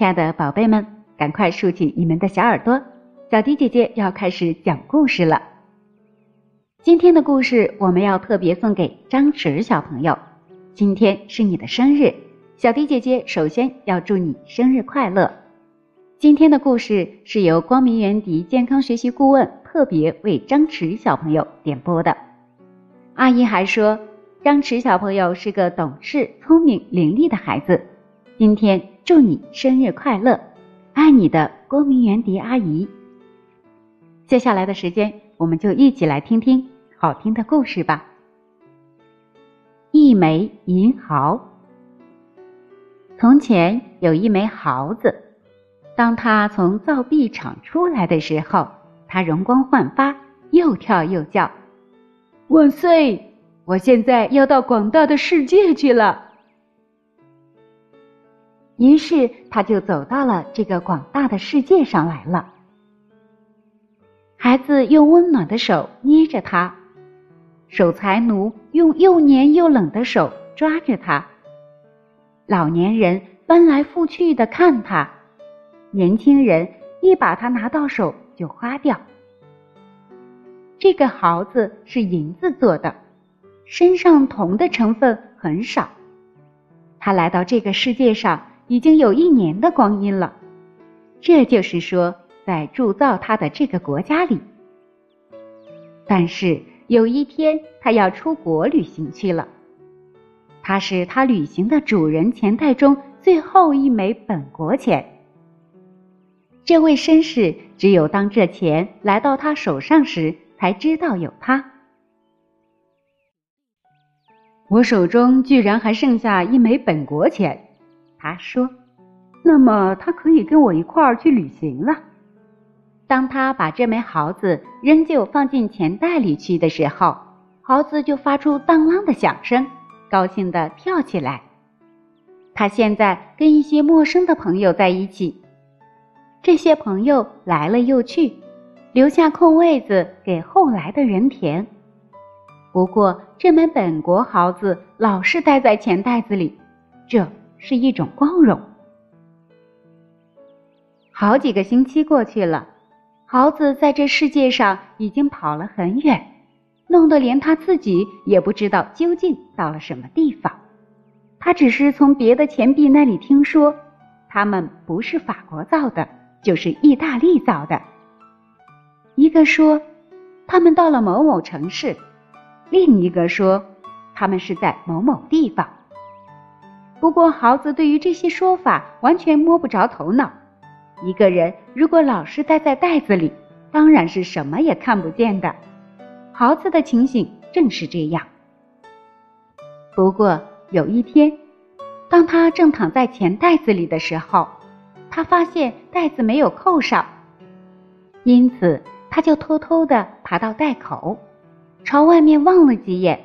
亲爱的宝贝们，赶快竖起你们的小耳朵，小迪姐姐要开始讲故事了。今天的故事我们要特别送给张弛小朋友，今天是你的生日，小迪姐姐首先要祝你生日快乐。今天的故事是由光明园迪健康学习顾问特别为张弛小朋友点播的。阿姨还说，张弛小朋友是个懂事、聪明、伶俐的孩子。今天祝你生日快乐，爱你的光明园迪阿姨。接下来的时间，我们就一起来听听好听的故事吧。一枚银毫。从前有一枚毫子。当他从造币厂出来的时候，他容光焕发，又跳又叫：“万岁！我现在要到广大的世界去了。”于是他就走到了这个广大的世界上来了。孩子用温暖的手捏着他，守财奴用又黏又冷的手抓着他，老年人翻来覆去的看他。年轻人一把它拿到手就花掉。这个毫子是银子做的，身上铜的成分很少。他来到这个世界上已经有一年的光阴了，这就是说，在铸造他的这个国家里。但是有一天，他要出国旅行去了。他是他旅行的主人钱袋中最后一枚本国钱。这位绅士只有当这钱来到他手上时，才知道有他。我手中居然还剩下一枚本国钱，他说：“那么他可以跟我一块儿去旅行了。”当他把这枚毫子仍旧放进钱袋里去的时候，毫子就发出当啷的响声，高兴地跳起来。他现在跟一些陌生的朋友在一起。这些朋友来了又去，留下空位子给后来的人填。不过，这枚本国毫子老是待在钱袋子里，这是一种光荣。好几个星期过去了，毫子在这世界上已经跑了很远，弄得连他自己也不知道究竟到了什么地方。他只是从别的钱币那里听说，他们不是法国造的。就是意大利造的。一个说，他们到了某某城市；另一个说，他们是在某某地方。不过，豪子对于这些说法完全摸不着头脑。一个人如果老是待在袋子里，当然是什么也看不见的。豪子的情形正是这样。不过有一天，当他正躺在钱袋子里的时候，他发现袋子没有扣上，因此他就偷偷地爬到袋口，朝外面望了几眼。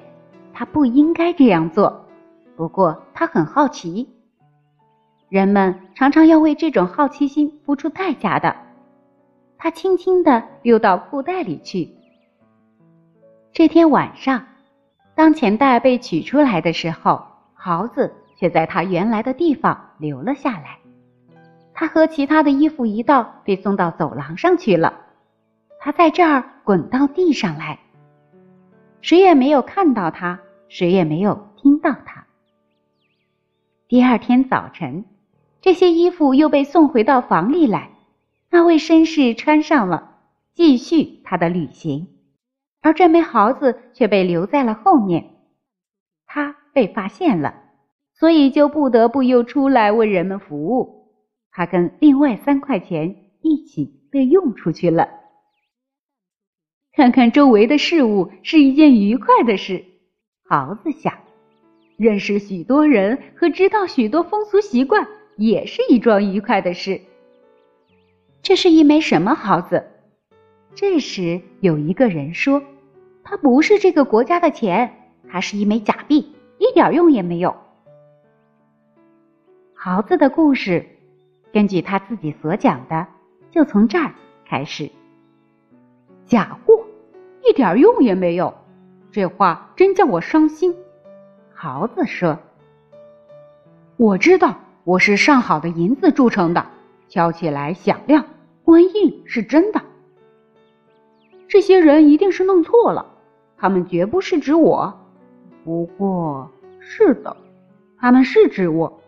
他不应该这样做，不过他很好奇。人们常常要为这种好奇心付出代价的。他轻轻地溜到裤袋里去。这天晚上，当钱袋被取出来的时候，毫子却在他原来的地方留了下来。他和其他的衣服一道被送到走廊上去了。他在这儿滚到地上来，谁也没有看到他，谁也没有听到他。第二天早晨，这些衣服又被送回到房里来，那位绅士穿上了，继续他的旅行，而这枚毫子却被留在了后面。他被发现了，所以就不得不又出来为人们服务。他跟另外三块钱一起被用出去了。看看周围的事物是一件愉快的事，豪子想；认识许多人和知道许多风俗习惯也是一桩愉快的事。这是一枚什么毫子？这时有一个人说：“它不是这个国家的钱，它是一枚假币，一点用也没有。”豪子的故事。根据他自己所讲的，就从这儿开始。假货，一点用也没有，这话真叫我伤心。桃子说：“我知道，我是上好的银子铸成的，敲起来响亮，官印是真的。这些人一定是弄错了，他们绝不是指我。不过，是的，他们是指我。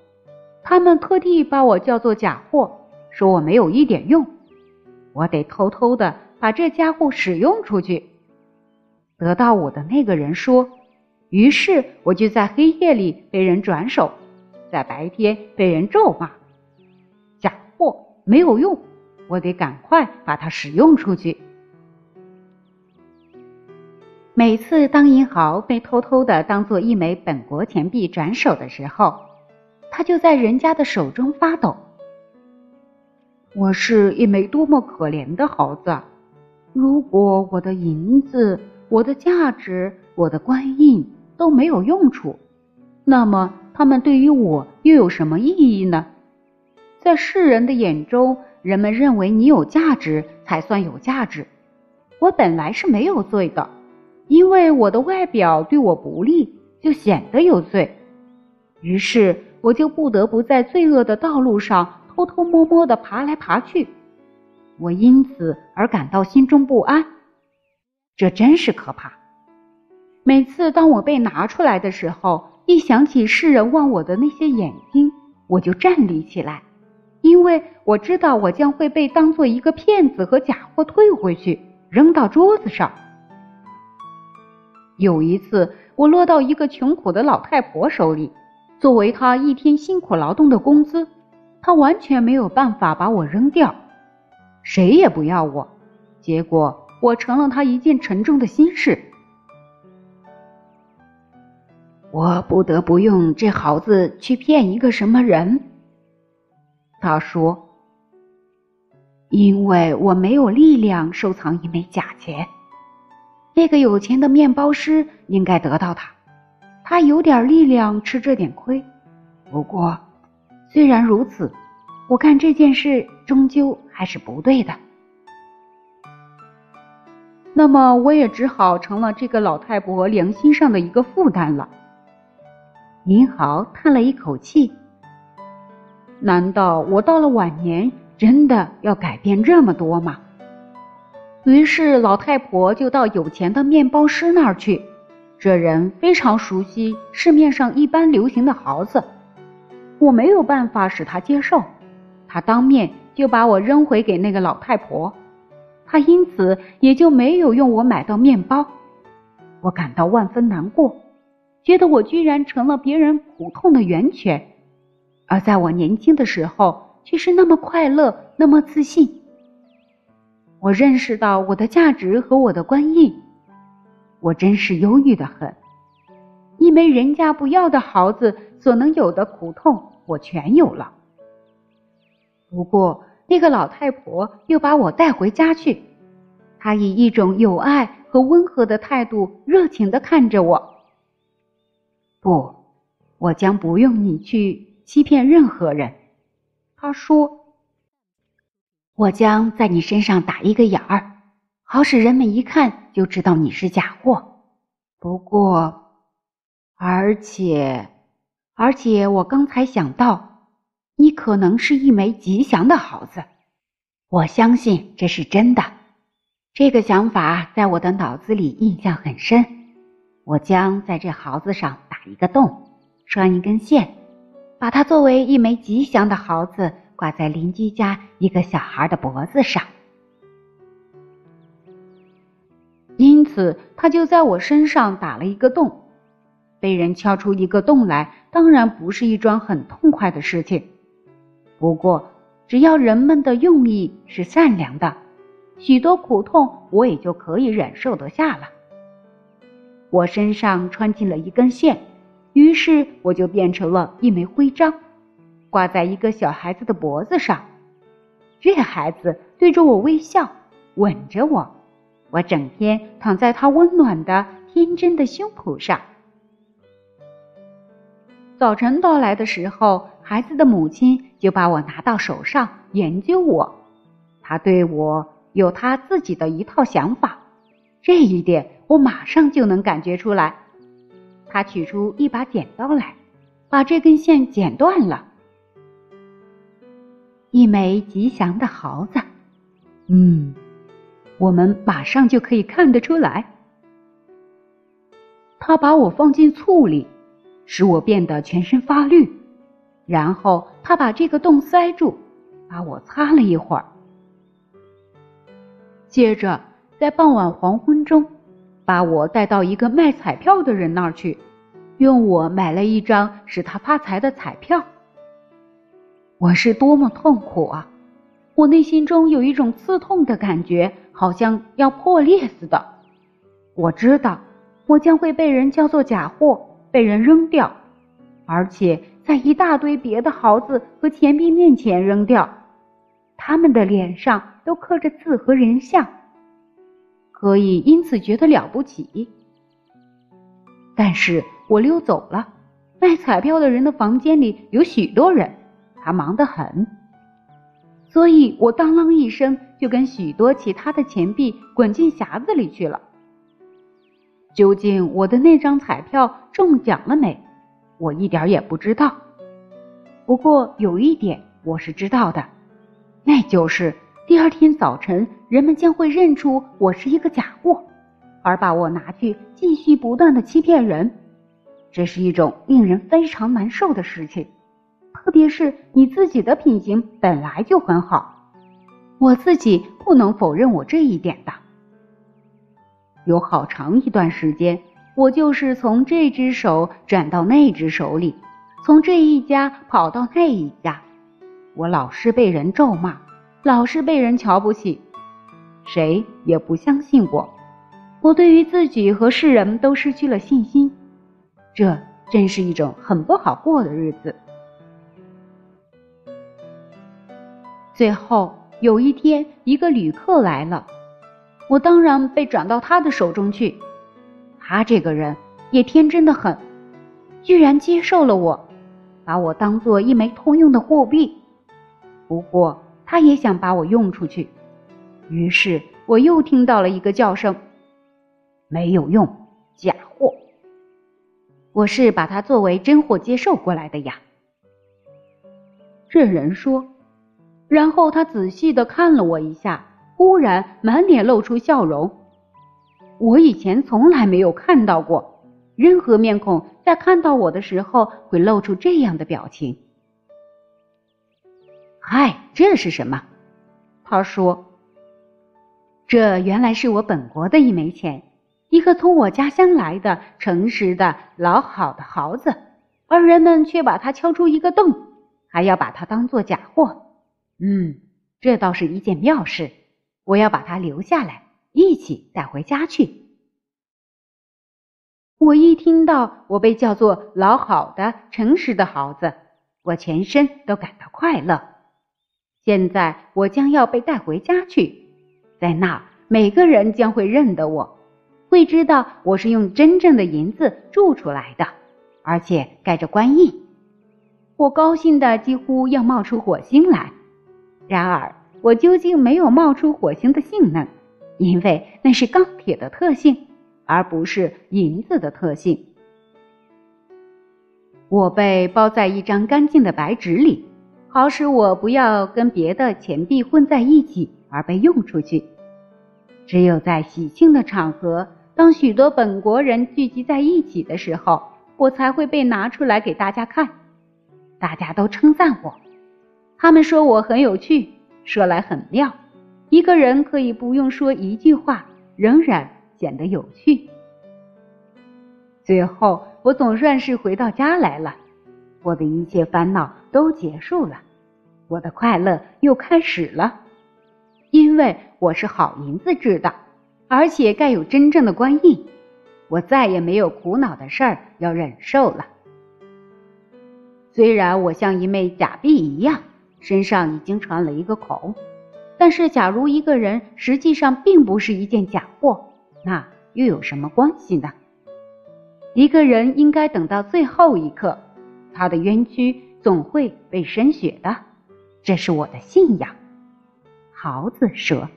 他们特地把我叫做假货，说我没有一点用。我得偷偷的把这家伙使用出去。得到我的那个人说，于是我就在黑夜里被人转手，在白天被人咒骂。假货没有用，我得赶快把它使用出去。每次当银毫被偷偷的当做一枚本国钱币转手的时候，它就在人家的手中发抖。我是一枚多么可怜的猴子！如果我的银子、我的价值、我的官印都没有用处，那么他们对于我又有什么意义呢？在世人的眼中，人们认为你有价值才算有价值。我本来是没有罪的。因为我的外表对我不利，就显得有罪，于是我就不得不在罪恶的道路上偷偷摸摸地爬来爬去。我因此而感到心中不安，这真是可怕。每次当我被拿出来的时候，一想起世人望我的那些眼睛，我就站立起来，因为我知道我将会被当做一个骗子和假货退回去，扔到桌子上。有一次，我落到一个穷苦的老太婆手里，作为她一天辛苦劳动的工资，她完全没有办法把我扔掉，谁也不要我。结果，我成了她一件沉重的心事。我不得不用这毫子去骗一个什么人。他说：“因为我没有力量收藏一枚假钱。”那个有钱的面包师应该得到它，他有点力量吃这点亏。不过，虽然如此，我看这件事终究还是不对的。那么，我也只好成了这个老太婆良心上的一个负担了。银豪叹了一口气：“难道我到了晚年真的要改变这么多吗？”于是老太婆就到有钱的面包师那儿去，这人非常熟悉市面上一般流行的毫子，我没有办法使他接受，他当面就把我扔回给那个老太婆，他因此也就没有用我买到面包，我感到万分难过，觉得我居然成了别人苦痛的源泉，而在我年轻的时候却是那么快乐，那么自信。我认识到我的价值和我的官印，我真是忧郁的很。一枚人家不要的毫子所能有的苦痛，我全有了。不过那个老太婆又把我带回家去，她以一种友爱和温和的态度热情地看着我。不，我将不用你去欺骗任何人，他说。我将在你身上打一个眼儿，好使人们一看就知道你是假货。不过，而且，而且我刚才想到，你可能是一枚吉祥的猴子。我相信这是真的。这个想法在我的脑子里印象很深。我将在这毫子上打一个洞，拴一根线，把它作为一枚吉祥的毫子。挂在邻居家一个小孩的脖子上，因此他就在我身上打了一个洞。被人敲出一个洞来，当然不是一桩很痛快的事情。不过，只要人们的用意是善良的，许多苦痛我也就可以忍受得下了。我身上穿进了一根线，于是我就变成了一枚徽章。挂在一个小孩子的脖子上，这孩子对着我微笑，吻着我，我整天躺在他温暖的、天真的胸脯上。早晨到来的时候，孩子的母亲就把我拿到手上研究我，他对我有他自己的一套想法，这一点我马上就能感觉出来。他取出一把剪刀来，把这根线剪断了。一枚吉祥的毫子。嗯，我们马上就可以看得出来。他把我放进醋里，使我变得全身发绿，然后他把这个洞塞住，把我擦了一会儿。接着，在傍晚黄昏中，把我带到一个卖彩票的人那儿去，用我买了一张使他发财的彩票。我是多么痛苦啊！我内心中有一种刺痛的感觉，好像要破裂似的。我知道。我将会被人叫做假货，被人扔掉，而且在一大堆别的豪子和钱币面前扔掉。他们的脸上都刻着字和人像，可以因此觉得了不起。但是我溜走了。卖彩票的人的房间里有许多人，他忙得很，所以我当啷一声就跟许多其他的钱币滚进匣子里去了。究竟我的那张彩票中奖了没？我一点也不知道。不过有一点我是知道的，那就是第二天早晨人们将会认出我是一个假货，而把我拿去继续不断的欺骗人。这是一种令人非常难受的事情，特别是你自己的品行本来就很好，我自己不能否认我这一点的。有好长一段时间，我就是从这只手转到那只手里，从这一家跑到那一家。我老是被人咒骂，老是被人瞧不起，谁也不相信我。我对于自己和世人都失去了信心，这真是一种很不好过的日子。最后有一天，一个旅客来了。我当然被转到他的手中去，他这个人也天真的很，居然接受了我，把我当做一枚通用的货币。不过他也想把我用出去，于是我又听到了一个叫声：“没有用，假货。”我是把它作为真货接受过来的呀。这人说，然后他仔细的看了我一下。忽然满脸露出笑容，我以前从来没有看到过任何面孔在看到我的时候会露出这样的表情。嗨，这是什么？他说：“这原来是我本国的一枚钱，一个从我家乡来的诚实的老好的毫子，而人们却把它敲出一个洞，还要把它当做假货。嗯，这倒是一件妙事。”我要把它留下来，一起带回家去。我一听到我被叫做老好的、诚实的猴子，我全身都感到快乐。现在我将要被带回家去，在那每个人将会认得我，会知道我是用真正的银子铸出来的，而且盖着官印。我高兴的几乎要冒出火星来。然而。我究竟没有冒出火星的性能，因为那是钢铁的特性，而不是银子的特性。我被包在一张干净的白纸里，好使我不要跟别的钱币混在一起而被用出去。只有在喜庆的场合，当许多本国人聚集在一起的时候，我才会被拿出来给大家看。大家都称赞我，他们说我很有趣。说来很妙，一个人可以不用说一句话，仍然显得有趣。最后，我总算是回到家来了，我的一切烦恼都结束了，我的快乐又开始了，因为我是好银子制的，而且盖有真正的官印，我再也没有苦恼的事儿要忍受了。虽然我像一枚假币一样。身上已经穿了一个孔，但是假如一个人实际上并不是一件假货，那又有什么关系呢？一个人应该等到最后一刻，他的冤屈总会被深雪的，这是我的信仰。豪子说：“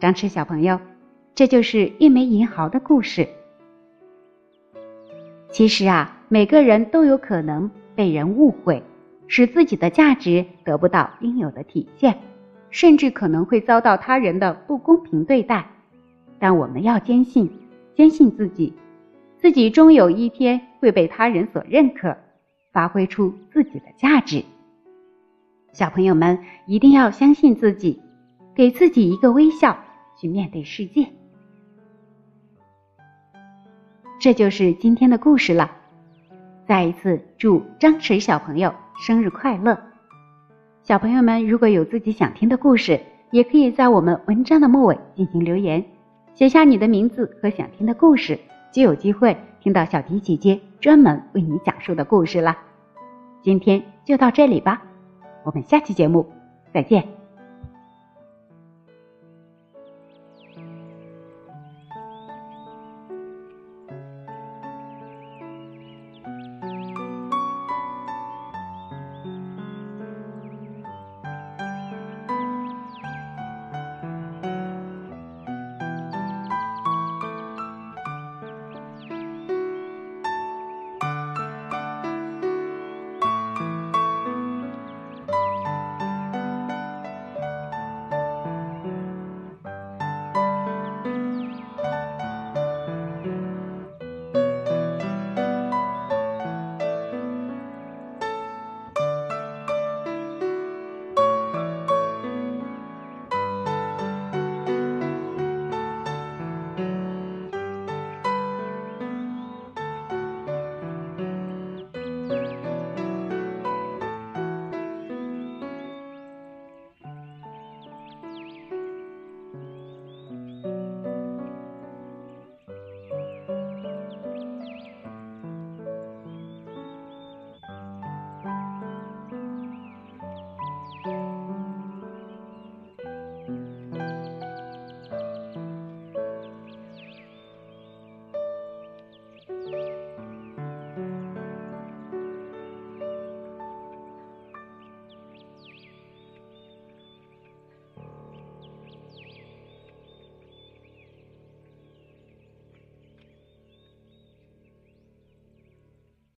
张弛小朋友，这就是一枚银毫的故事。其实啊，每个人都有可能。”被人误会，使自己的价值得不到应有的体现，甚至可能会遭到他人的不公平对待。但我们要坚信，坚信自己，自己终有一天会被他人所认可，发挥出自己的价值。小朋友们一定要相信自己，给自己一个微笑，去面对世界。这就是今天的故事了。再一次祝张水小朋友生日快乐！小朋友们如果有自己想听的故事，也可以在我们文章的末尾进行留言，写下你的名字和想听的故事，就有机会听到小迪姐姐专门为你讲述的故事了。今天就到这里吧。我们下期节目再见。